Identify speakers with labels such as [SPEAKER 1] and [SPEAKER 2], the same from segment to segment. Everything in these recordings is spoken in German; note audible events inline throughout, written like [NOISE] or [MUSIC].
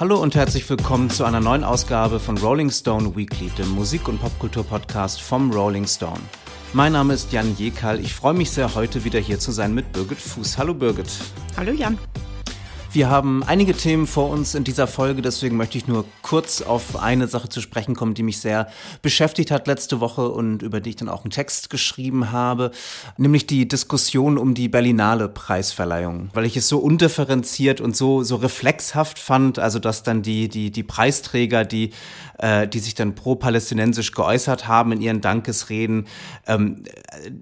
[SPEAKER 1] Hallo und herzlich willkommen zu einer neuen Ausgabe von Rolling Stone Weekly, dem Musik- und Popkultur-Podcast vom Rolling Stone. Mein Name ist Jan Jekal. Ich freue mich sehr, heute wieder hier zu sein mit Birgit Fuß. Hallo Birgit.
[SPEAKER 2] Hallo Jan.
[SPEAKER 1] Wir haben einige Themen vor uns in dieser Folge, deswegen möchte ich nur kurz auf eine Sache zu sprechen kommen, die mich sehr beschäftigt hat letzte Woche und über die ich dann auch einen Text geschrieben habe, nämlich die Diskussion um die Berlinale Preisverleihung, weil ich es so undifferenziert und so so reflexhaft fand, also dass dann die die die Preisträger, die äh, die sich dann pro-palästinensisch geäußert haben in ihren Dankesreden, ähm,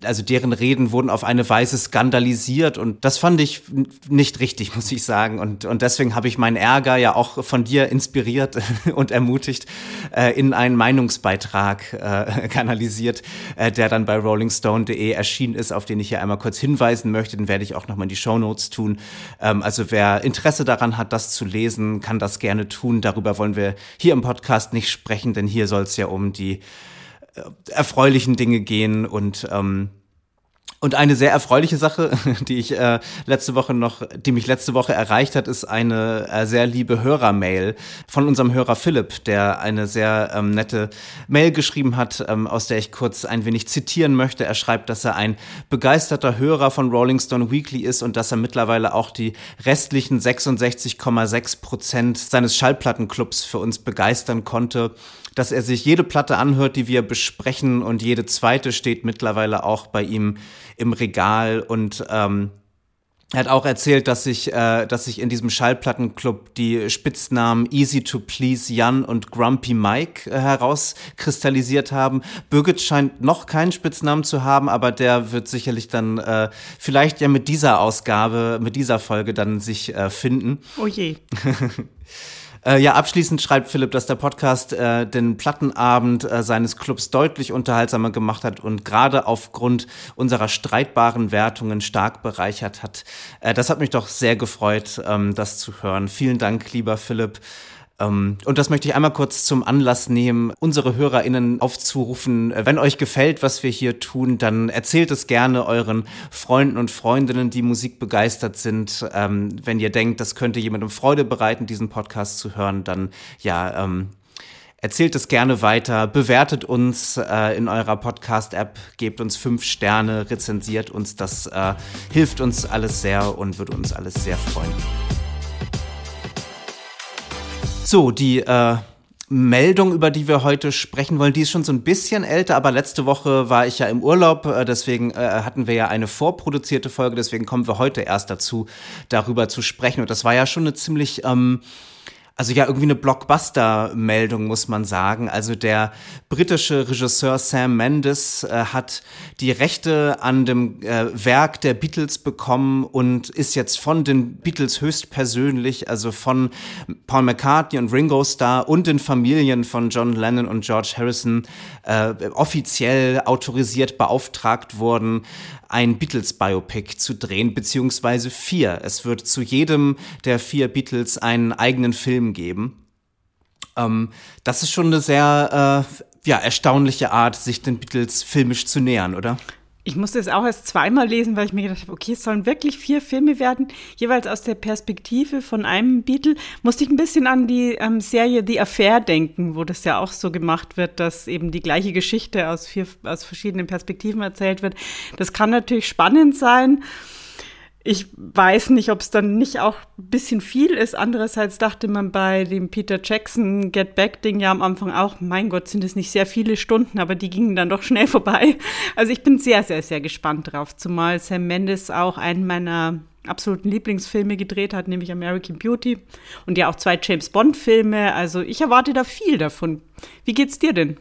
[SPEAKER 1] also deren Reden wurden auf eine Weise skandalisiert und das fand ich nicht richtig, [LAUGHS] muss ich sagen und, und deswegen habe ich meinen Ärger ja auch von dir inspiriert [LAUGHS] und ermutigt äh, in einen Meinungsbeitrag äh, [LAUGHS] kanalisiert, äh, der dann bei rollingstone.de erschienen ist, auf den ich hier einmal kurz hinweisen möchte. Den werde ich auch nochmal in die Show Notes tun. Ähm, also wer Interesse daran hat, das zu lesen, kann das gerne tun. Darüber wollen wir hier im Podcast nicht sprechen, denn hier soll es ja um die äh, erfreulichen Dinge gehen und ähm, und eine sehr erfreuliche Sache, [LAUGHS] die ich äh, letzte Woche noch, die mich letzte Woche erreicht hat, ist eine äh, sehr liebe Hörermail von unserem Hörer Philipp, der eine sehr ähm, nette Mail geschrieben hat, ähm, aus der ich kurz ein wenig zitieren möchte. Er schreibt, dass er ein begeisterter Hörer von Rolling Stone Weekly ist und dass er mittlerweile auch die restlichen 66,6 Prozent seines Schallplattenclubs für uns begeistern konnte dass er sich jede Platte anhört, die wir besprechen und jede zweite steht mittlerweile auch bei ihm im Regal und ähm, er hat auch erzählt, dass sich, äh, dass sich in diesem Schallplattenclub die Spitznamen Easy to Please Jan und Grumpy Mike äh, herauskristallisiert haben. Birgit scheint noch keinen Spitznamen zu haben, aber der wird sicherlich dann äh, vielleicht ja mit dieser Ausgabe, mit dieser Folge dann sich äh, finden.
[SPEAKER 2] Oh je. [LAUGHS]
[SPEAKER 1] Äh, ja, abschließend schreibt Philipp, dass der Podcast äh, den Plattenabend äh, seines Clubs deutlich unterhaltsamer gemacht hat und gerade aufgrund unserer streitbaren Wertungen stark bereichert hat. Äh, das hat mich doch sehr gefreut, ähm, das zu hören. Vielen Dank, lieber Philipp. Ähm, und das möchte ich einmal kurz zum Anlass nehmen, unsere HörerInnen aufzurufen. Äh, wenn euch gefällt, was wir hier tun, dann erzählt es gerne euren Freunden und Freundinnen, die Musik begeistert sind. Ähm, wenn ihr denkt, das könnte jemandem Freude bereiten, diesen Podcast zu hören, dann ja, ähm, Erzählt es gerne weiter, bewertet uns äh, in eurer Podcast-App, gebt uns fünf Sterne, rezensiert uns. Das äh, hilft uns alles sehr und würde uns alles sehr freuen. So, die äh, Meldung, über die wir heute sprechen wollen, die ist schon so ein bisschen älter, aber letzte Woche war ich ja im Urlaub, äh, deswegen äh, hatten wir ja eine vorproduzierte Folge, deswegen kommen wir heute erst dazu, darüber zu sprechen. Und das war ja schon eine ziemlich ähm, also ja, irgendwie eine Blockbuster-Meldung, muss man sagen. Also der britische Regisseur Sam Mendes äh, hat die Rechte an dem äh, Werk der Beatles bekommen und ist jetzt von den Beatles höchstpersönlich, also von Paul McCartney und Ringo Starr und den Familien von John Lennon und George Harrison äh, offiziell autorisiert beauftragt worden, ein Beatles-Biopic zu drehen, beziehungsweise vier. Es wird zu jedem der vier Beatles einen eigenen Film geben. Ähm, das ist schon eine sehr äh, ja, erstaunliche Art, sich den Beatles filmisch zu nähern, oder?
[SPEAKER 2] Ich musste es auch erst zweimal lesen, weil ich mir gedacht habe, okay, es sollen wirklich vier Filme werden, jeweils aus der Perspektive von einem Beatle. Musste ich ein bisschen an die ähm, Serie The Affair denken, wo das ja auch so gemacht wird, dass eben die gleiche Geschichte aus vier, aus verschiedenen Perspektiven erzählt wird. Das kann natürlich spannend sein. Ich weiß nicht, ob es dann nicht auch ein bisschen viel ist. Andererseits dachte man bei dem Peter Jackson Get Back Ding ja am Anfang auch, mein Gott, sind es nicht sehr viele Stunden, aber die gingen dann doch schnell [LAUGHS] vorbei. Also ich bin sehr, sehr, sehr gespannt drauf. Zumal Sam Mendes auch einen meiner absoluten Lieblingsfilme gedreht hat, nämlich American Beauty und ja auch zwei James Bond Filme. Also ich erwarte da viel davon. Wie geht's dir denn?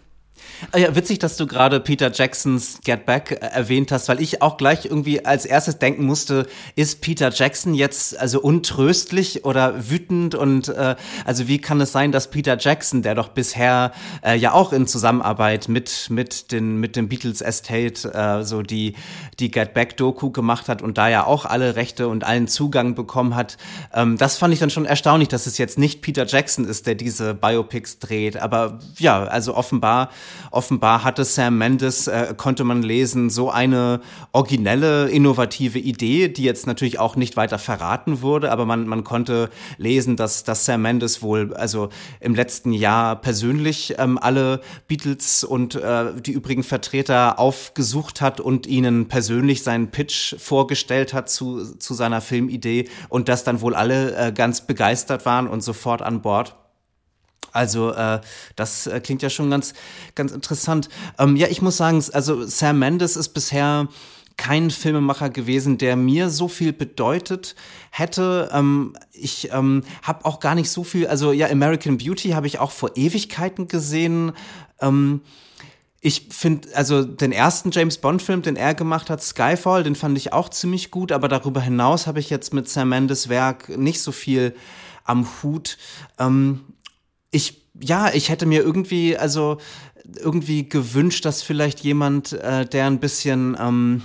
[SPEAKER 1] Ah ja, witzig, dass du gerade Peter Jacksons Get Back äh, erwähnt hast, weil ich auch gleich irgendwie als erstes denken musste, ist Peter Jackson jetzt also untröstlich oder wütend? Und äh, also wie kann es sein, dass Peter Jackson, der doch bisher äh, ja auch in Zusammenarbeit mit mit den mit dem Beatles Estate äh, so die die Get Back Doku gemacht hat und da ja auch alle Rechte und allen Zugang bekommen hat, ähm, das fand ich dann schon erstaunlich, dass es jetzt nicht Peter Jackson ist, der diese Biopics dreht, aber ja, also offenbar offenbar hatte Sam Mendes, äh, konnte man lesen, so eine originelle, innovative Idee, die jetzt natürlich auch nicht weiter verraten wurde, aber man, man konnte lesen, dass, dass Sam Mendes wohl also im letzten Jahr persönlich ähm, alle Beatles und äh, die übrigen Vertreter aufgesucht hat und ihnen persönlich seinen Pitch vorgestellt hat zu, zu seiner Filmidee und dass dann wohl alle äh, ganz begeistert waren und sofort an Bord. Also äh, das äh, klingt ja schon ganz, ganz interessant. Ähm, ja, ich muss sagen, also Sam Mendes ist bisher kein Filmemacher gewesen, der mir so viel bedeutet hätte. Ähm, ich ähm, habe auch gar nicht so viel, also ja, American Beauty habe ich auch vor Ewigkeiten gesehen. Ähm, ich finde, also den ersten James Bond-Film, den er gemacht hat, Skyfall, den fand ich auch ziemlich gut, aber darüber hinaus habe ich jetzt mit Sam Mendes Werk nicht so viel am Hut. Ähm, ich, ja, ich hätte mir irgendwie, also irgendwie gewünscht, dass vielleicht jemand, äh, der ein bisschen, ähm,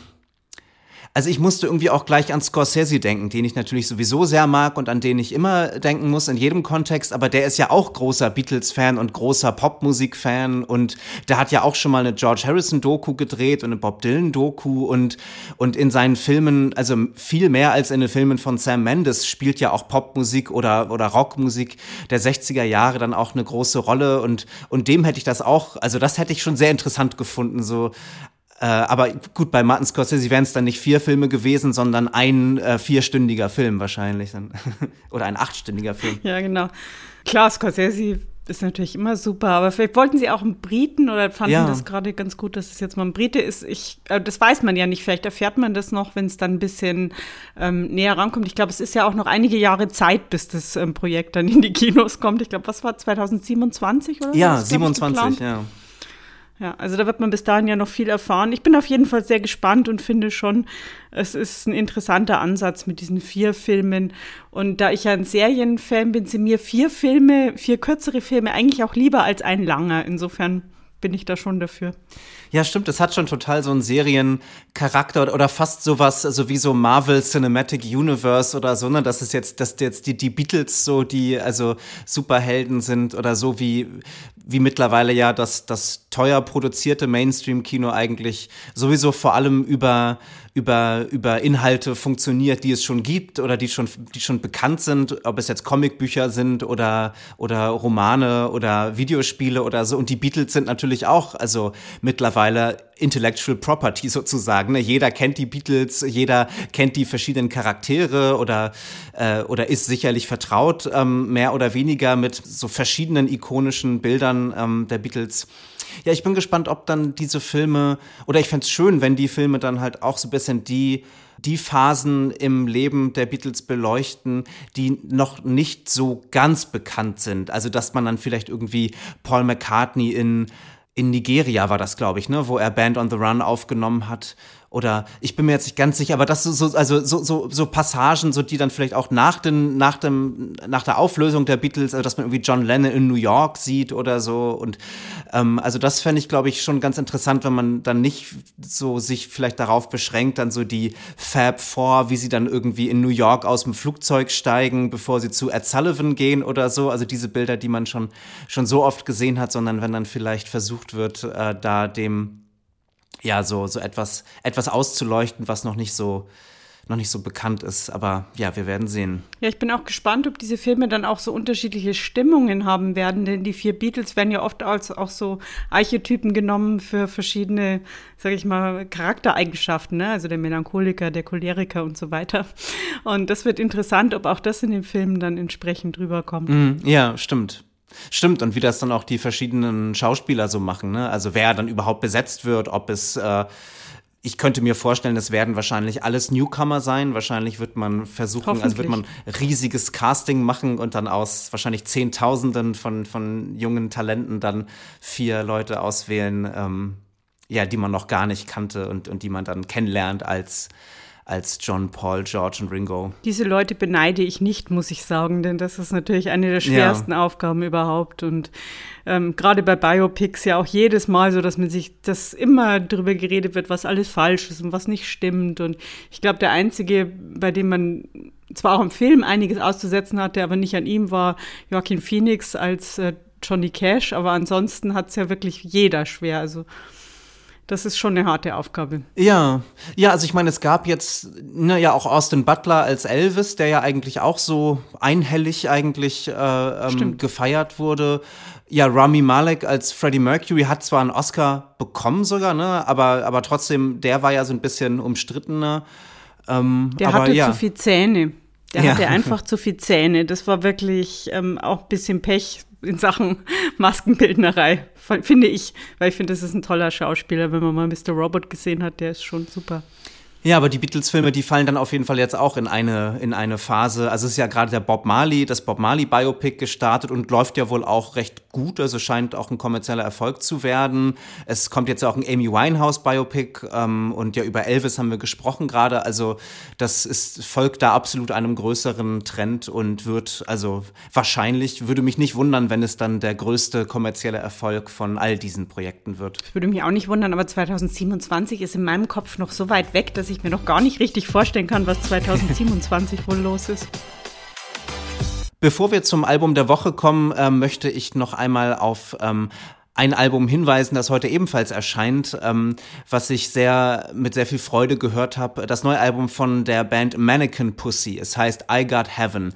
[SPEAKER 1] also ich musste irgendwie auch gleich an Scorsese denken, den ich natürlich sowieso sehr mag und an den ich immer denken muss in jedem Kontext, aber der ist ja auch großer Beatles-Fan und großer Popmusik-Fan. Und der hat ja auch schon mal eine George Harrison-Doku gedreht und eine Bob Dylan-Doku. Und, und in seinen Filmen, also viel mehr als in den Filmen von Sam Mendes, spielt ja auch Popmusik oder, oder Rockmusik der 60er Jahre dann auch eine große Rolle. Und, und dem hätte ich das auch, also das hätte ich schon sehr interessant gefunden, so äh, aber gut, bei Martin Scorsese wären es dann nicht vier Filme gewesen, sondern ein äh, vierstündiger Film wahrscheinlich. [LAUGHS] Oder ein achtstündiger Film.
[SPEAKER 2] Ja, genau. Klar, Scorsese ist natürlich immer super, aber vielleicht wollten sie auch einen Briten oder fanden ja. das gerade ganz gut, dass es jetzt mal ein Brite ist. Ich, äh, das weiß man ja nicht. Vielleicht erfährt man das noch, wenn es dann ein bisschen ähm, näher rankommt. Ich glaube, es ist ja auch noch einige Jahre Zeit, bis das ähm, Projekt dann in die Kinos kommt. Ich glaube, was war 2027 oder?
[SPEAKER 1] Ja, 27, ja.
[SPEAKER 2] Ja, also da wird man bis dahin ja noch viel erfahren. Ich bin auf jeden Fall sehr gespannt und finde schon, es ist ein interessanter Ansatz mit diesen vier Filmen. Und da ich ja ein Serienfan bin, sind mir vier Filme, vier kürzere Filme eigentlich auch lieber als ein langer. Insofern bin ich da schon dafür.
[SPEAKER 1] Ja, stimmt, es hat schon total so einen Seriencharakter oder, fast sowas, also wie so Marvel Cinematic Universe oder so, ne, dass es jetzt, dass jetzt die, die Beatles so die, also Superhelden sind oder so wie, wie mittlerweile ja das, das teuer produzierte Mainstream-Kino eigentlich sowieso vor allem über über, über Inhalte funktioniert, die es schon gibt oder die schon, die schon bekannt sind, ob es jetzt Comicbücher sind oder, oder Romane oder Videospiele oder so. Und die Beatles sind natürlich auch, also mittlerweile Intellectual Property [LAUGHS] sozusagen. Ne? Jeder kennt die Beatles, jeder kennt die verschiedenen Charaktere oder, äh, oder ist sicherlich vertraut, ähm, mehr oder weniger mit so verschiedenen ikonischen Bildern ähm, der Beatles. Ja, ich bin gespannt, ob dann diese Filme, oder ich fände es schön, wenn die Filme dann halt auch so ein bisschen die, die Phasen im Leben der Beatles beleuchten, die noch nicht so ganz bekannt sind. Also, dass man dann vielleicht irgendwie Paul McCartney in, in Nigeria war das, glaube ich, ne, wo er Band on the Run aufgenommen hat oder ich bin mir jetzt nicht ganz sicher, aber das so, also so, so, so Passagen, so die dann vielleicht auch nach, den, nach, dem, nach der Auflösung der Beatles, also dass man irgendwie John Lennon in New York sieht oder so. Und ähm, also das fände ich, glaube ich, schon ganz interessant, wenn man dann nicht so sich vielleicht darauf beschränkt, dann so die Fab Four, wie sie dann irgendwie in New York aus dem Flugzeug steigen, bevor sie zu Ed Sullivan gehen oder so. Also diese Bilder, die man schon, schon so oft gesehen hat, sondern wenn dann vielleicht versucht wird, äh, da dem ja, so, so etwas, etwas auszuleuchten, was noch nicht so, noch nicht so bekannt ist. Aber ja, wir werden sehen.
[SPEAKER 2] Ja, ich bin auch gespannt, ob diese Filme dann auch so unterschiedliche Stimmungen haben werden, denn die vier Beatles werden ja oft als auch so Archetypen genommen für verschiedene, sage ich mal, Charaktereigenschaften, ne? also der Melancholiker, der Choleriker und so weiter. Und das wird interessant, ob auch das in den Filmen dann entsprechend rüberkommt.
[SPEAKER 1] Mm, ja, stimmt. Stimmt, und wie das dann auch die verschiedenen Schauspieler so machen, ne? Also wer dann überhaupt besetzt wird, ob es äh, ich könnte mir vorstellen, es werden wahrscheinlich alles Newcomer sein. Wahrscheinlich wird man versuchen, also wird man riesiges Casting machen und dann aus wahrscheinlich Zehntausenden von, von jungen Talenten dann vier Leute auswählen, ähm, ja, die man noch gar nicht kannte und, und die man dann kennenlernt als als John, Paul, George und Ringo.
[SPEAKER 2] Diese Leute beneide ich nicht, muss ich sagen, denn das ist natürlich eine der schwersten ja. Aufgaben überhaupt. Und ähm, gerade bei Biopics ja auch jedes Mal so, dass man sich das immer darüber geredet wird, was alles falsch ist und was nicht stimmt. Und ich glaube, der einzige, bei dem man zwar auch im Film einiges auszusetzen hatte, aber nicht an ihm war Joaquin Phoenix als äh, Johnny Cash, aber ansonsten hat es ja wirklich jeder schwer. Also das ist schon eine harte Aufgabe.
[SPEAKER 1] Ja, ja, also ich meine, es gab jetzt ne, ja auch Austin Butler als Elvis, der ja eigentlich auch so einhellig eigentlich äh, ähm, gefeiert wurde. Ja, Rami Malek als Freddie Mercury hat zwar einen Oscar bekommen sogar, ne, aber, aber trotzdem, der war ja so ein bisschen umstrittener.
[SPEAKER 2] Ähm, der aber, hatte ja. zu viel Zähne. Der ja. hatte [LAUGHS] einfach zu viel Zähne. Das war wirklich ähm, auch ein bisschen Pech in Sachen Maskenbildnerei, finde ich. Weil ich finde, das ist ein toller Schauspieler. Wenn man mal Mr. Robot gesehen hat, der ist schon super.
[SPEAKER 1] Ja, aber die Beatles-Filme, die fallen dann auf jeden Fall jetzt auch in eine, in eine Phase. Also es ist ja gerade der Bob Marley, das Bob Marley-Biopic gestartet und läuft ja wohl auch recht gut. Also scheint auch ein kommerzieller Erfolg zu werden. Es kommt jetzt auch ein Amy Winehouse-Biopic ähm, und ja, über Elvis haben wir gesprochen gerade. Also das ist, folgt da absolut einem größeren Trend und wird, also wahrscheinlich, würde mich nicht wundern, wenn es dann der größte kommerzielle Erfolg von all diesen Projekten wird.
[SPEAKER 2] Das würde mich auch nicht wundern, aber 2027 ist in meinem Kopf noch so weit weg, dass ich ich mir noch gar nicht richtig vorstellen kann, was 2027 wohl los ist.
[SPEAKER 1] Bevor wir zum Album der Woche kommen, äh, möchte ich noch einmal auf ähm, ein Album hinweisen, das heute ebenfalls erscheint, ähm, was ich sehr mit sehr viel Freude gehört habe. Das neue Album von der Band Mannequin Pussy. Es heißt I Got Heaven.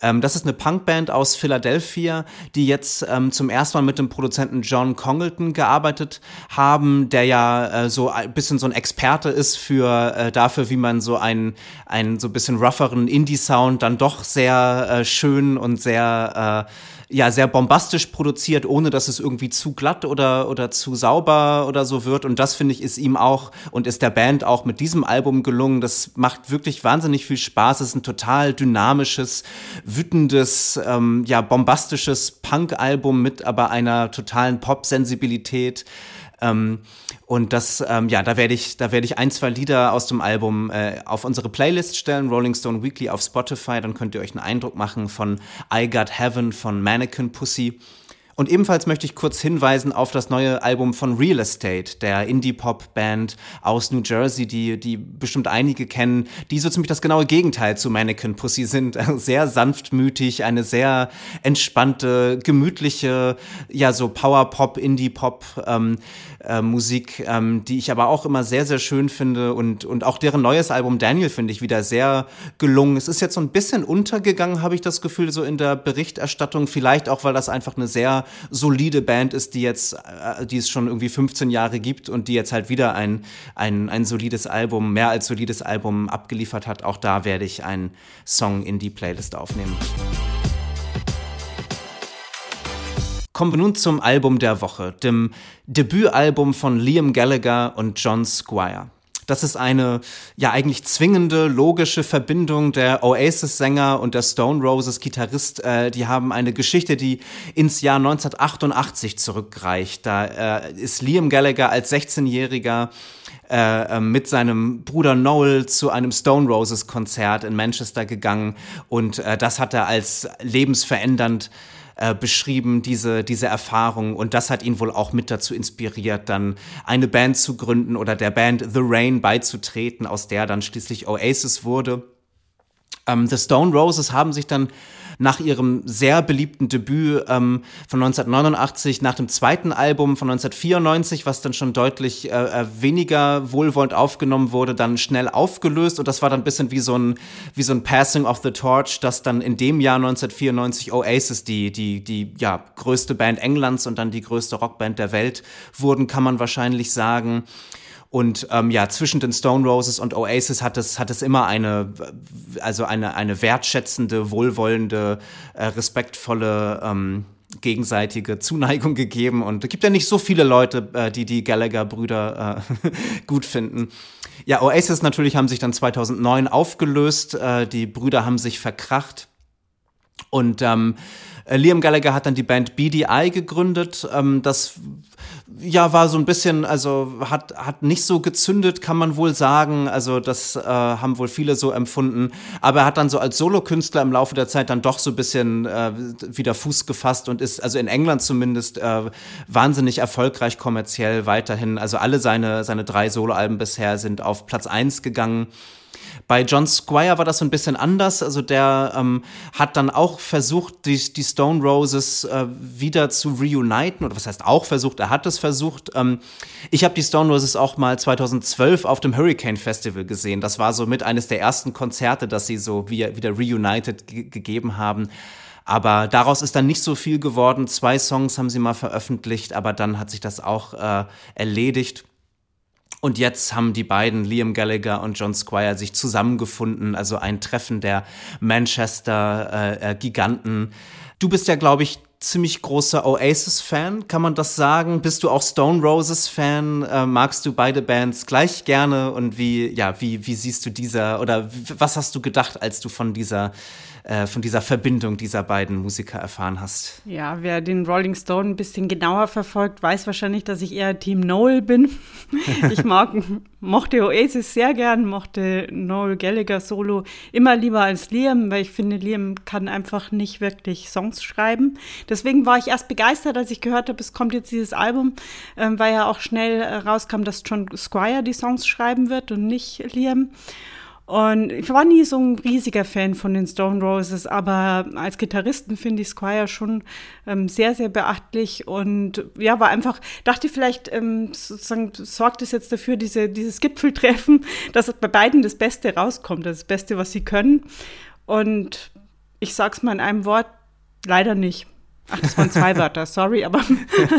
[SPEAKER 1] Ähm, das ist eine Punkband aus Philadelphia, die jetzt ähm, zum ersten Mal mit dem Produzenten John Congleton gearbeitet haben, der ja äh, so ein bisschen so ein Experte ist für äh, dafür, wie man so einen, einen so ein bisschen rougheren Indie-Sound dann doch sehr äh, schön und sehr äh, ja sehr bombastisch produziert, ohne dass es irgendwie zu glatt oder oder zu sauber oder so wird. Und das finde ich ist ihm auch und ist der Band auch mit diesem Album gelungen. Das macht wirklich wahnsinnig viel Spaß. Es ist ein total dynamisches, wütendes, ähm, ja bombastisches Punk-Album mit aber einer totalen Pop-Sensibilität. Ähm, und das, ähm, ja, da werde ich, da werde ich ein, zwei Lieder aus dem Album äh, auf unsere Playlist stellen, Rolling Stone Weekly auf Spotify. Dann könnt ihr euch einen Eindruck machen von I Got Heaven von Mannequin Pussy. Und ebenfalls möchte ich kurz hinweisen auf das neue Album von Real Estate, der Indie-Pop-Band aus New Jersey, die, die bestimmt einige kennen, die so ziemlich das genaue Gegenteil zu Mannequin Pussy sind. [LAUGHS] Sehr sanftmütig, eine sehr entspannte, gemütliche, ja, so Power-Pop, Indie-Pop, ähm, äh, Musik, ähm, die ich aber auch immer sehr, sehr schön finde und, und auch deren neues Album Daniel finde ich wieder sehr gelungen. Es ist jetzt so ein bisschen untergegangen, habe ich das Gefühl, so in der Berichterstattung, vielleicht auch, weil das einfach eine sehr solide Band ist, die jetzt, äh, die es schon irgendwie 15 Jahre gibt und die jetzt halt wieder ein, ein, ein solides Album, mehr als solides Album abgeliefert hat. Auch da werde ich einen Song in die Playlist aufnehmen. Kommen wir nun zum Album der Woche, dem Debütalbum von Liam Gallagher und John Squire. Das ist eine ja eigentlich zwingende, logische Verbindung der Oasis-Sänger und der Stone Roses-Gitarrist. Äh, die haben eine Geschichte, die ins Jahr 1988 zurückreicht. Da äh, ist Liam Gallagher als 16-Jähriger äh, ähm, mit seinem Bruder Noel zu einem Stone Roses Konzert in Manchester gegangen und äh, das hat er als lebensverändernd äh, beschrieben, diese, diese Erfahrung. Und das hat ihn wohl auch mit dazu inspiriert, dann eine Band zu gründen oder der Band The Rain beizutreten, aus der dann schließlich Oasis wurde. Ähm, The Stone Roses haben sich dann nach ihrem sehr beliebten Debüt ähm, von 1989, nach dem zweiten Album von 1994, was dann schon deutlich äh, äh, weniger wohlwollend aufgenommen wurde, dann schnell aufgelöst und das war dann ein bisschen wie so ein, wie so ein Passing of the Torch, dass dann in dem Jahr 1994 Oasis die, die, die ja, größte Band Englands und dann die größte Rockband der Welt wurden, kann man wahrscheinlich sagen. Und ähm, ja, zwischen den Stone Roses und Oasis hat es, hat es immer eine, also eine, eine wertschätzende, wohlwollende, äh, respektvolle, ähm, gegenseitige Zuneigung [LAUGHS] gegeben. Und es gibt ja nicht so viele Leute, äh, die die Gallagher-Brüder äh, [LAUGHS] gut finden. Ja, Oasis natürlich haben sich dann 2009 aufgelöst. Äh, die Brüder haben sich verkracht. Und ähm, Liam Gallagher hat dann die Band BDI gegründet. Ähm, das ja, war so ein bisschen, also hat, hat nicht so gezündet, kann man wohl sagen. Also das äh, haben wohl viele so empfunden. Aber er hat dann so als Solokünstler im Laufe der Zeit dann doch so ein bisschen äh, wieder Fuß gefasst und ist, also in England zumindest, äh, wahnsinnig erfolgreich kommerziell weiterhin. Also alle seine, seine drei Soloalben bisher sind auf Platz eins gegangen. Bei John Squire war das so ein bisschen anders. Also der ähm, hat dann auch versucht, die, die Stone Roses äh, wieder zu reuniten. Oder was heißt auch versucht? Er hat es versucht. Ähm, ich habe die Stone Roses auch mal 2012 auf dem Hurricane Festival gesehen. Das war so mit eines der ersten Konzerte, dass sie so wieder, wieder reunited gegeben haben. Aber daraus ist dann nicht so viel geworden. Zwei Songs haben sie mal veröffentlicht, aber dann hat sich das auch äh, erledigt. Und jetzt haben die beiden, Liam Gallagher und John Squire, sich zusammengefunden. Also ein Treffen der Manchester-Giganten. Äh, äh, du bist ja, glaube ich, ziemlich großer Oasis-Fan, kann man das sagen? Bist du auch Stone Roses-Fan? Äh, magst du beide Bands gleich gerne? Und wie, ja, wie, wie siehst du dieser oder was hast du gedacht, als du von dieser äh, von dieser Verbindung dieser beiden Musiker erfahren hast.
[SPEAKER 2] Ja, wer den Rolling Stone ein bisschen genauer verfolgt, weiß wahrscheinlich, dass ich eher Team Noel bin. [LAUGHS] ich mag, mochte Oasis sehr gern, mochte Noel Gallagher Solo immer lieber als Liam, weil ich finde, Liam kann einfach nicht wirklich Songs schreiben. Deswegen war ich erst begeistert, als ich gehört habe, es kommt jetzt dieses Album, ähm, weil ja auch schnell äh, rauskam, dass John Squire die Songs schreiben wird und nicht Liam. Und ich war nie so ein riesiger Fan von den Stone Roses, aber als Gitarristen finde ich Squire schon ähm, sehr, sehr beachtlich und ja, war einfach, dachte vielleicht, ähm, sozusagen sorgt es jetzt dafür, diese, dieses Gipfeltreffen, [LAUGHS] dass bei beiden das Beste rauskommt, das Beste, was sie können. Und ich sag's mal in einem Wort, leider nicht. Ach, das waren zwei Wörter, sorry, aber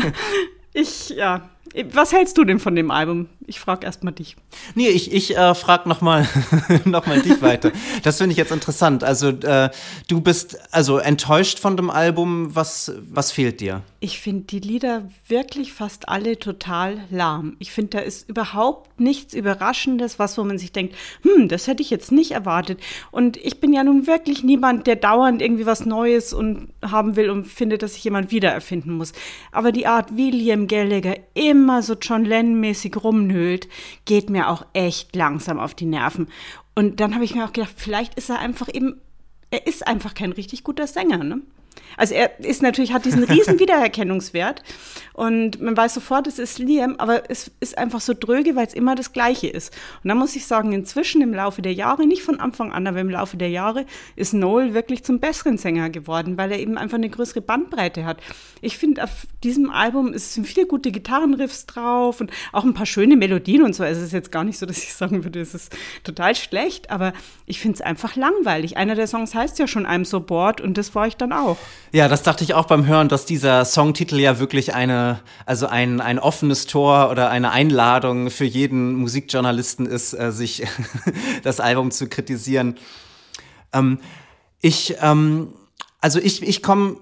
[SPEAKER 2] [LAUGHS] ich, ja, was hältst du denn von dem Album? Ich frage erstmal dich.
[SPEAKER 1] Nee, ich, ich äh, frage nochmal [LAUGHS] noch mal dich weiter. Das finde ich jetzt interessant. Also, äh, du bist also enttäuscht von dem Album. Was, was fehlt dir?
[SPEAKER 2] Ich finde die Lieder wirklich fast alle total lahm. Ich finde, da ist überhaupt nichts Überraschendes, was, wo man sich denkt, hm, das hätte ich jetzt nicht erwartet. Und ich bin ja nun wirklich niemand, der dauernd irgendwie was Neues und haben will und findet, dass sich jemand wiedererfinden muss. Aber die Art, William Gallagher immer immer so John Lennon-mäßig rumnölt, geht mir auch echt langsam auf die Nerven. Und dann habe ich mir auch gedacht, vielleicht ist er einfach eben, er ist einfach kein richtig guter Sänger, ne? Also er ist natürlich, hat diesen riesen Wiedererkennungswert und man weiß sofort, es ist Liam, aber es ist einfach so dröge, weil es immer das Gleiche ist. Und da muss ich sagen, inzwischen im Laufe der Jahre, nicht von Anfang an, aber im Laufe der Jahre, ist Noel wirklich zum besseren Sänger geworden, weil er eben einfach eine größere Bandbreite hat. Ich finde, auf diesem Album sind viele gute Gitarrenriffs drauf und auch ein paar schöne Melodien und so. Also es ist jetzt gar nicht so, dass ich sagen würde, es ist total schlecht, aber ich finde es einfach langweilig. Einer der Songs heißt ja schon I'm so bored und das war ich dann auch.
[SPEAKER 1] Ja, das dachte ich auch beim Hören, dass dieser Songtitel ja wirklich eine, also ein, ein offenes Tor oder eine Einladung für jeden Musikjournalisten ist, äh, sich [LAUGHS] das Album zu kritisieren. Ähm, ich, ähm, also ich, ich komme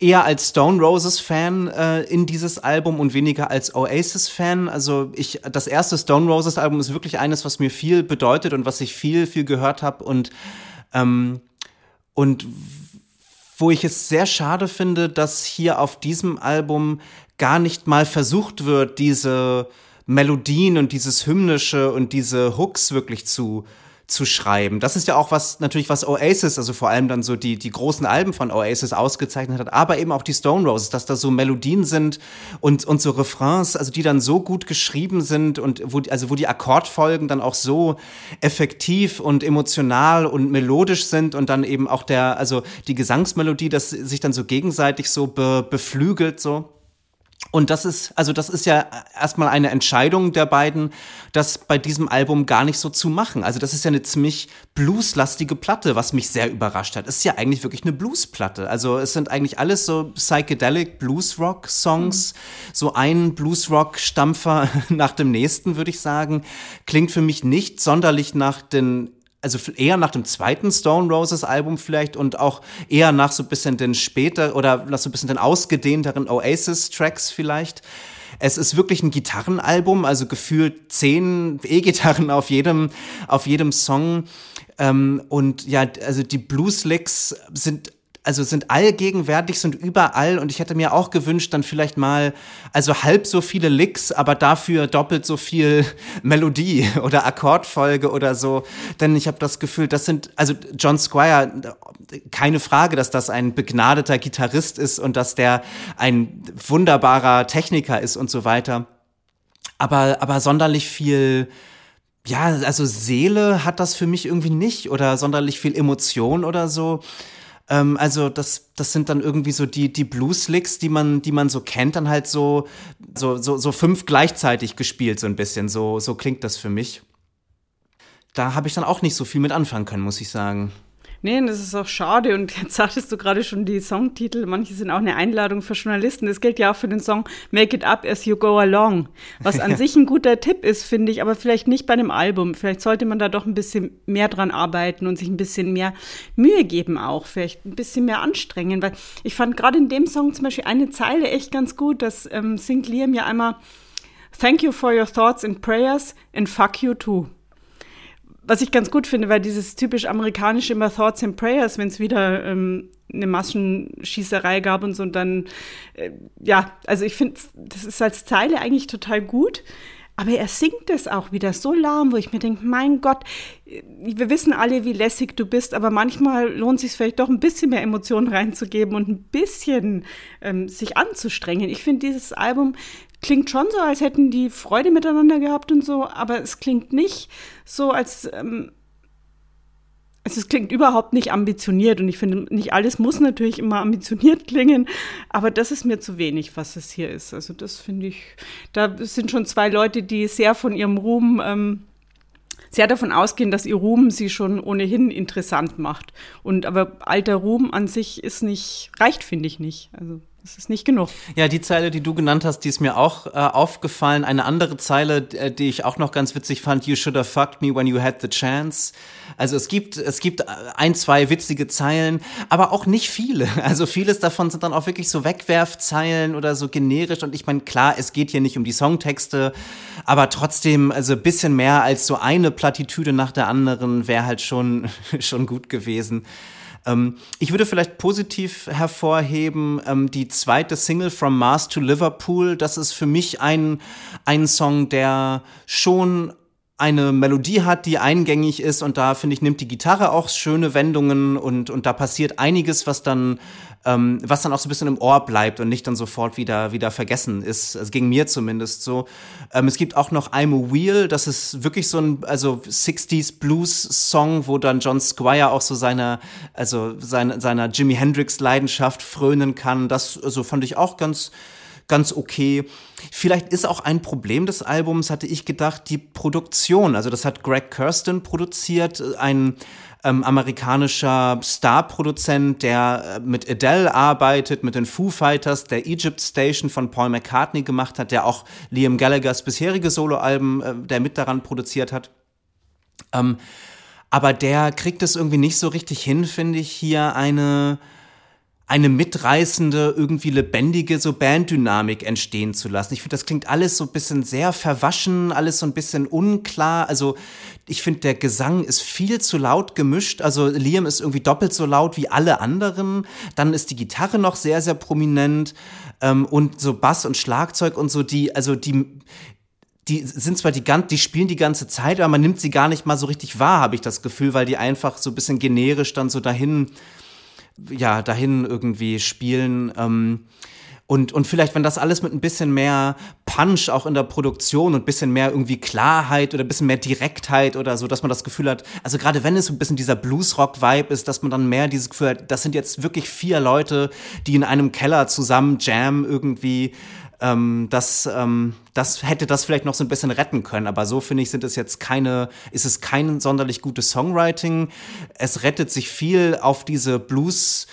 [SPEAKER 1] eher als Stone Roses Fan äh, in dieses Album und weniger als Oasis Fan. Also ich, das erste Stone Roses Album ist wirklich eines, was mir viel bedeutet und was ich viel, viel gehört habe und ähm, und wo ich es sehr schade finde, dass hier auf diesem Album gar nicht mal versucht wird, diese Melodien und dieses Hymnische und diese Hooks wirklich zu zu schreiben. Das ist ja auch was, natürlich was Oasis, also vor allem dann so die, die großen Alben von Oasis ausgezeichnet hat, aber eben auch die Stone Roses, dass da so Melodien sind und, und so Refrains, also die dann so gut geschrieben sind und wo, also wo die Akkordfolgen dann auch so effektiv und emotional und melodisch sind und dann eben auch der, also die Gesangsmelodie, dass sich dann so gegenseitig so be, beflügelt so. Und das ist, also das ist ja erstmal eine Entscheidung der beiden, das bei diesem Album gar nicht so zu machen. Also das ist ja eine ziemlich blueslastige Platte, was mich sehr überrascht hat. Es ist ja eigentlich wirklich eine Bluesplatte. Also es sind eigentlich alles so psychedelic Bluesrock Songs, mhm. so ein Bluesrock Stampfer [LAUGHS] nach dem nächsten, würde ich sagen. Klingt für mich nicht sonderlich nach den also eher nach dem zweiten Stone Roses Album vielleicht und auch eher nach so ein bisschen den später oder nach so ein bisschen den ausgedehnteren Oasis Tracks vielleicht. Es ist wirklich ein Gitarrenalbum, also gefühlt zehn E-Gitarren auf jedem, auf jedem Song. Ähm, und ja, also die Blues-Licks sind also sind allgegenwärtig, sind überall und ich hätte mir auch gewünscht, dann vielleicht mal, also halb so viele Licks, aber dafür doppelt so viel [LAUGHS] Melodie oder Akkordfolge oder so. Denn ich habe das Gefühl, das sind, also John Squire, keine Frage, dass das ein begnadeter Gitarrist ist und dass der ein wunderbarer Techniker ist und so weiter. Aber, aber sonderlich viel ja, also Seele hat das für mich irgendwie nicht oder sonderlich viel Emotion oder so. Ähm, also das, das sind dann irgendwie so die, die Blues-Licks, die man, die man so kennt, dann halt so, so, so, so fünf gleichzeitig gespielt, so ein bisschen. So, so klingt das für mich. Da habe ich dann auch nicht so viel mit anfangen können, muss ich sagen.
[SPEAKER 2] Nee, das ist auch schade. Und [LAUGHS] jetzt sagtest du gerade schon die Songtitel. Manche sind auch eine Einladung für Journalisten. Das gilt ja auch für den Song Make It Up As You Go Along. Was an [LAUGHS] sich ein guter Tipp ist, finde ich, aber vielleicht nicht bei einem Album. Vielleicht sollte man da doch ein bisschen mehr dran arbeiten und sich ein bisschen mehr Mühe geben auch. Vielleicht ein bisschen mehr anstrengen. Weil ich fand gerade in dem Song zum Beispiel eine Zeile echt ganz gut. Das ähm, singt Liam ja einmal Thank you for your thoughts and prayers and fuck you too was ich ganz gut finde, weil dieses typisch amerikanische immer Thoughts and Prayers, wenn es wieder ähm, eine Massenschießerei gab und so und dann, äh, ja, also ich finde, das ist als Zeile eigentlich total gut. Aber er singt es auch wieder so lahm, wo ich mir denke, mein Gott, äh, wir wissen alle, wie lässig du bist, aber manchmal lohnt es sich vielleicht doch ein bisschen mehr Emotionen reinzugeben und ein bisschen ähm, sich anzustrengen. Ich finde, dieses Album klingt schon so, als hätten die Freude miteinander gehabt und so, aber es klingt nicht so, als ähm, also es klingt überhaupt nicht ambitioniert und ich finde, nicht alles muss natürlich immer ambitioniert [LAUGHS] klingen, aber das ist mir zu wenig, was es hier ist. Also das finde ich, da sind schon zwei Leute, die sehr von ihrem Ruhm, ähm, sehr davon ausgehen, dass ihr Ruhm sie schon ohnehin interessant macht. Und aber alter Ruhm an sich ist nicht, reicht, finde ich nicht. Also das ist nicht genug.
[SPEAKER 1] Ja, die Zeile, die du genannt hast, die ist mir auch äh, aufgefallen. Eine andere Zeile, äh, die ich auch noch ganz witzig fand, You should have fucked me when you had the chance. Also es gibt, es gibt äh, ein, zwei witzige Zeilen, aber auch nicht viele. [LAUGHS] Also vieles davon sind dann auch wirklich so Wegwerfzeilen oder so generisch. Und ich meine, klar, es geht hier nicht um die Songtexte, aber trotzdem, also bisschen mehr als so eine Plattitüde nach der anderen wäre halt schon, [LAUGHS] schon gut gewesen. Ähm, ich würde vielleicht positiv hervorheben, ähm, die zweite Single From Mars to Liverpool. Das ist für mich ein, ein Song, der schon eine Melodie hat, die eingängig ist und da finde ich nimmt die Gitarre auch schöne Wendungen und und da passiert einiges, was dann ähm, was dann auch so ein bisschen im Ohr bleibt und nicht dann sofort wieder wieder vergessen ist. Also ging mir zumindest so. Ähm, es gibt auch noch I'm a Wheel, das ist wirklich so ein also 60s Blues Song, wo dann John Squire auch so seiner also seine, seiner Jimi Hendrix Leidenschaft frönen kann. Das also fand ich auch ganz ganz okay. Vielleicht ist auch ein Problem des Albums, hatte ich gedacht, die Produktion. Also das hat Greg Kirsten produziert, ein ähm, amerikanischer Star-Produzent, der äh, mit Adele arbeitet, mit den Foo Fighters, der Egypt Station von Paul McCartney gemacht hat, der auch Liam Gallaghers bisherige Soloalben, äh, der mit daran produziert hat. Ähm, aber der kriegt es irgendwie nicht so richtig hin, finde ich, hier eine eine mitreißende, irgendwie lebendige so Banddynamik entstehen zu lassen. Ich finde, das klingt alles so ein bisschen sehr verwaschen, alles so ein bisschen unklar. Also ich finde, der Gesang ist viel zu laut gemischt. Also Liam ist irgendwie doppelt so laut wie alle anderen. Dann ist die Gitarre noch sehr, sehr prominent. Ähm, und so Bass und Schlagzeug und so, die, also die, die sind zwar die ganz, die spielen die ganze Zeit, aber man nimmt sie gar nicht mal so richtig wahr, habe ich das Gefühl, weil die einfach so ein bisschen generisch dann so dahin ja, dahin irgendwie spielen. Ähm, und, und vielleicht, wenn das alles mit ein bisschen mehr Punch auch in der Produktion und ein bisschen mehr irgendwie Klarheit oder ein bisschen mehr Direktheit oder so, dass man das Gefühl hat, also gerade wenn es ein bisschen dieser Bluesrock-Vibe ist, dass man dann mehr dieses Gefühl hat, das sind jetzt wirklich vier Leute, die in einem Keller zusammen jam irgendwie ähm, das, ähm, das hätte das vielleicht noch so ein bisschen retten können. Aber so finde ich, sind es jetzt keine, ist es kein sonderlich gutes Songwriting. Es rettet sich viel auf diese Blues,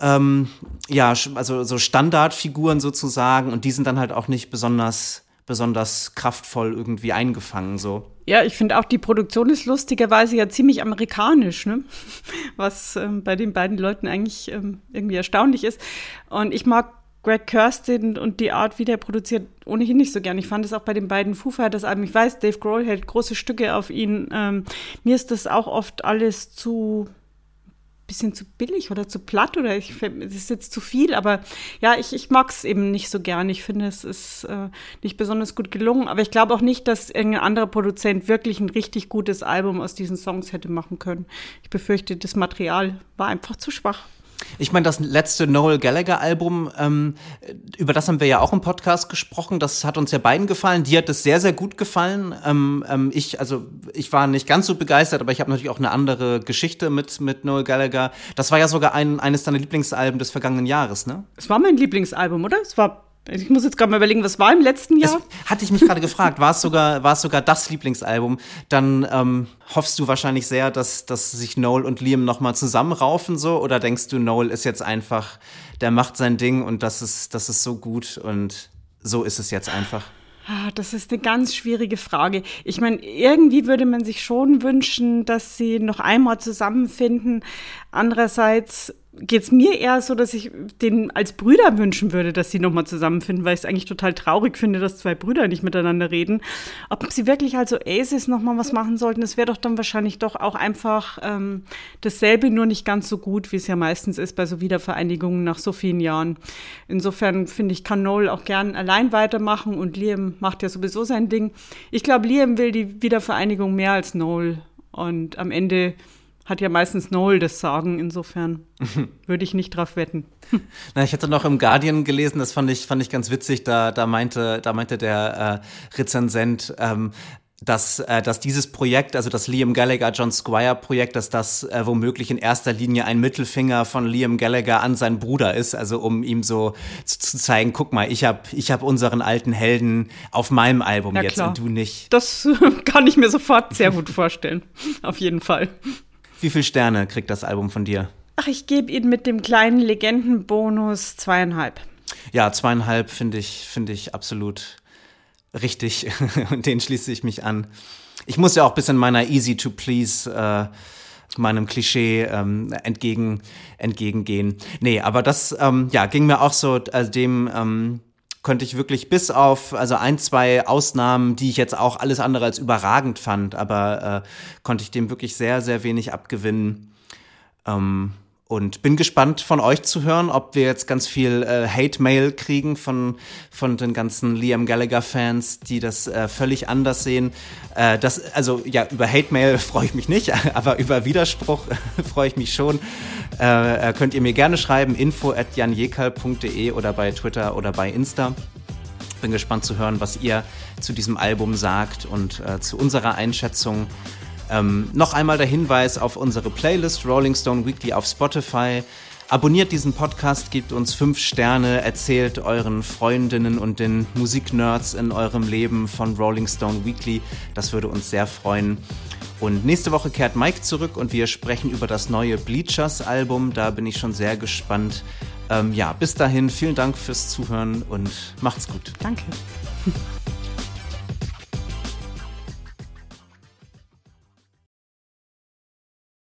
[SPEAKER 1] ähm, ja, also so Standardfiguren sozusagen und die sind dann halt auch nicht besonders besonders kraftvoll irgendwie eingefangen so.
[SPEAKER 2] Ja, ich finde auch die Produktion ist lustigerweise ja ziemlich amerikanisch, ne? [LAUGHS] was ähm, bei den beiden Leuten eigentlich ähm, irgendwie erstaunlich ist. Und ich mag Greg Kirsten und die Art, wie der produziert, ohnehin nicht so gern. Ich fand es auch bei den beiden Foo Fighters Alben. Ich weiß, Dave Grohl hält große Stücke auf ihn. Ähm, mir ist das auch oft alles zu bisschen zu billig oder zu platt oder ich es ist jetzt zu viel, aber ja, ich, ich mag es eben nicht so gern. Ich finde, es ist äh, nicht besonders gut gelungen, aber ich glaube auch nicht, dass irgendein anderer Produzent wirklich ein richtig gutes Album aus diesen Songs hätte machen können. Ich befürchte, das Material war einfach zu schwach.
[SPEAKER 1] Ich meine, das letzte Noel Gallagher-Album, ähm, über das haben wir ja auch im Podcast gesprochen. Das hat uns ja beiden gefallen. Dir hat es sehr, sehr gut gefallen. Ähm, ähm, ich, also ich war nicht ganz so begeistert, aber ich habe natürlich auch eine andere Geschichte mit, mit Noel Gallagher. Das war ja sogar ein, eines deiner Lieblingsalben des vergangenen Jahres, ne?
[SPEAKER 2] Es war mein Lieblingsalbum, oder? Es war ich muss jetzt gerade mal überlegen, was war im letzten Jahr?
[SPEAKER 1] Das hatte ich mich gerade gefragt. War es sogar, war es sogar das Lieblingsalbum? Dann ähm, hoffst du wahrscheinlich sehr, dass, dass sich Noel und Liam nochmal zusammenraufen so? Oder denkst du, Noel ist jetzt einfach, der macht sein Ding und das ist, das ist so gut und so ist es jetzt einfach?
[SPEAKER 2] Ah, das ist eine ganz schwierige Frage. Ich meine, irgendwie würde man sich schon wünschen, dass sie noch einmal zusammenfinden. Andererseits geht es mir eher so, dass ich den als Brüder wünschen würde, dass sie nochmal zusammenfinden, weil ich es eigentlich total traurig finde, dass zwei Brüder nicht miteinander reden. Ob sie wirklich also Aces nochmal was machen sollten, das wäre doch dann wahrscheinlich doch auch einfach ähm, dasselbe, nur nicht ganz so gut, wie es ja meistens ist bei so Wiedervereinigungen nach so vielen Jahren. Insofern finde ich, kann Noel auch gern allein weitermachen und Liam macht ja sowieso sein Ding. Ich glaube, Liam will die Wiedervereinigung mehr als Noel und am Ende hat ja meistens Noel das Sagen, insofern [LAUGHS] würde ich nicht drauf wetten.
[SPEAKER 1] Na, ich hatte noch im Guardian gelesen, das fand ich, fand ich ganz witzig, da, da, meinte, da meinte der äh, Rezensent, ähm, dass, äh, dass dieses Projekt, also das Liam Gallagher John Squire Projekt, dass das äh, womöglich in erster Linie ein Mittelfinger von Liam Gallagher an seinen Bruder ist, also um ihm so zu, zu zeigen, guck mal, ich habe ich hab unseren alten Helden auf meinem Album ja, jetzt klar. und du nicht.
[SPEAKER 2] Das [LAUGHS] kann ich mir sofort sehr gut vorstellen, auf jeden Fall.
[SPEAKER 1] Wie viele Sterne kriegt das Album von dir?
[SPEAKER 2] Ach, ich gebe Ihnen mit dem kleinen Legendenbonus zweieinhalb.
[SPEAKER 1] Ja, zweieinhalb finde ich, finde ich absolut richtig. [LAUGHS] Und den schließe ich mich an. Ich muss ja auch ein bisschen meiner Easy to Please äh, meinem Klischee ähm, entgegen, entgegengehen. Nee, aber das ähm, ja, ging mir auch so, also dem ähm, konnte ich wirklich bis auf, also ein, zwei Ausnahmen, die ich jetzt auch alles andere als überragend fand, aber äh, konnte ich dem wirklich sehr, sehr wenig abgewinnen. Ähm, und bin gespannt von euch zu hören, ob wir jetzt ganz viel äh, Hate-Mail kriegen von, von den ganzen Liam Gallagher-Fans, die das äh, völlig anders sehen. Äh, das, also ja, über Hate-Mail [LAUGHS] freue ich mich nicht, [LAUGHS] aber über Widerspruch [LAUGHS] freue ich mich schon. Äh, äh, könnt ihr mir gerne schreiben, info at janjekal.de oder bei Twitter oder bei Insta. Bin gespannt zu hören, was ihr zu diesem Album sagt und äh, zu unserer Einschätzung. Ähm, noch einmal der Hinweis auf unsere Playlist Rolling Stone Weekly auf Spotify. Abonniert diesen Podcast, gebt uns fünf Sterne, erzählt euren Freundinnen und den Musiknerds in eurem Leben von Rolling Stone Weekly. Das würde uns sehr freuen. Und nächste Woche kehrt Mike zurück und wir sprechen über das neue Bleachers Album. Da bin ich schon sehr gespannt. Ähm, ja, bis dahin, vielen Dank fürs Zuhören und macht's gut.
[SPEAKER 2] Danke. [LAUGHS]